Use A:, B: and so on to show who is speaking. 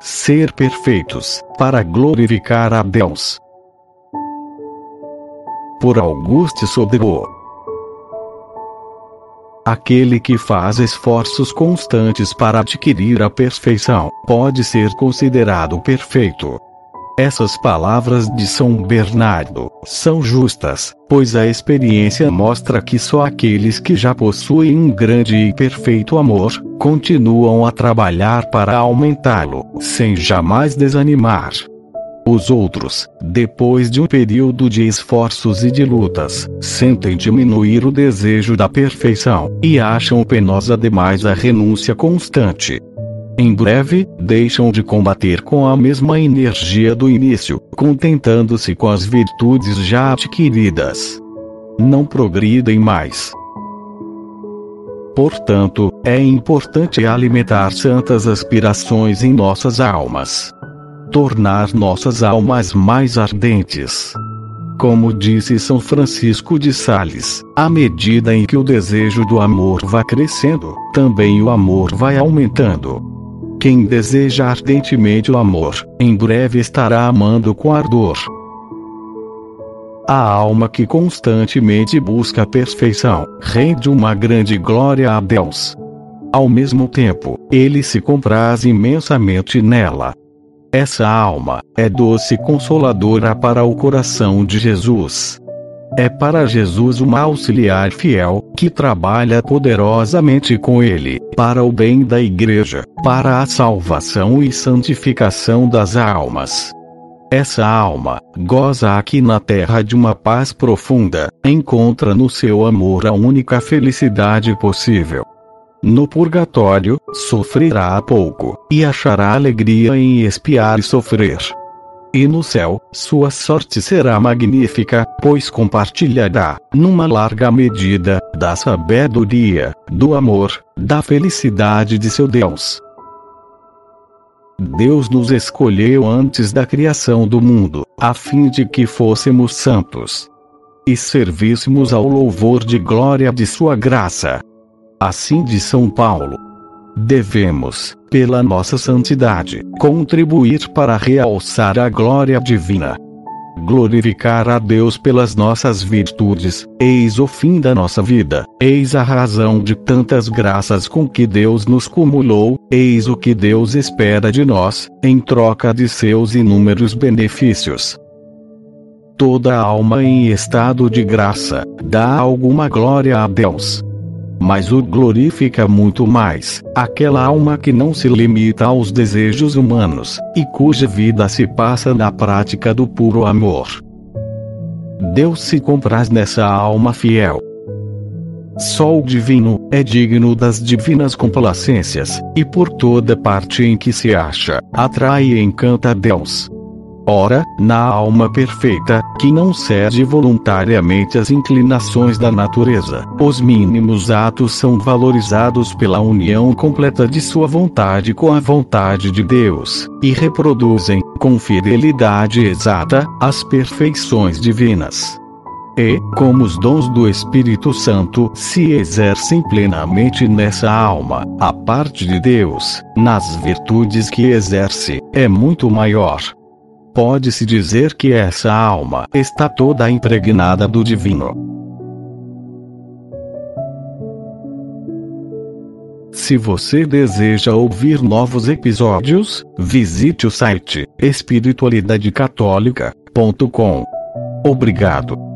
A: ser perfeitos, para glorificar a Deus. Por Auguste Soderot Aquele que faz esforços constantes para adquirir a perfeição, pode ser considerado perfeito. Essas palavras de São Bernardo são justas, pois a experiência mostra que só aqueles que já possuem um grande e perfeito amor continuam a trabalhar para aumentá-lo, sem jamais desanimar. Os outros, depois de um período de esforços e de lutas, sentem diminuir o desejo da perfeição e acham penosa demais a renúncia constante. Em breve, deixam de combater com a mesma energia do início, contentando-se com as virtudes já adquiridas. Não progridem mais. Portanto, é importante alimentar santas aspirações em nossas almas tornar nossas almas mais ardentes. Como disse São Francisco de Sales, à medida em que o desejo do amor vai crescendo, também o amor vai aumentando. Quem deseja ardentemente o amor, em breve estará amando com ardor. A alma que constantemente busca a perfeição, rende uma grande glória a Deus. Ao mesmo tempo, ele se compraz imensamente nela, essa alma é doce consoladora para o coração de Jesus. É para Jesus uma auxiliar fiel, que trabalha poderosamente com ele, para o bem da Igreja, para a salvação e santificação das almas. Essa alma goza aqui na terra de uma paz profunda, encontra no seu amor a única felicidade possível. No purgatório, sofrerá pouco, e achará alegria em espiar e sofrer. E no céu, sua sorte será magnífica, pois compartilhará, numa larga medida, da sabedoria, do amor, da felicidade de seu Deus. Deus nos escolheu antes da criação do mundo, a fim de que fôssemos santos e servíssemos ao louvor de glória de Sua graça. Assim de São Paulo. Devemos, pela nossa santidade, contribuir para realçar a glória divina. Glorificar a Deus pelas nossas virtudes, eis o fim da nossa vida, eis a razão de tantas graças com que Deus nos cumulou, eis o que Deus espera de nós, em troca de seus inúmeros benefícios. Toda alma em estado de graça, dá alguma glória a Deus mas o glorifica muito mais, aquela alma que não se limita aos desejos humanos, e cuja vida se passa na prática do puro amor. Deus se compraz nessa alma fiel. Só o divino é digno das divinas complacências, e por toda parte em que se acha, atrai e encanta Deus. Ora, na alma perfeita, que não cede voluntariamente às inclinações da natureza, os mínimos atos são valorizados pela união completa de sua vontade com a vontade de Deus, e reproduzem, com fidelidade exata, as perfeições divinas. E, como os dons do Espírito Santo se exercem plenamente nessa alma, a parte de Deus, nas virtudes que exerce, é muito maior, Pode-se dizer que essa alma está toda impregnada do divino. Se você deseja ouvir novos episódios, visite o site espiritualidadecatólica.com. Obrigado.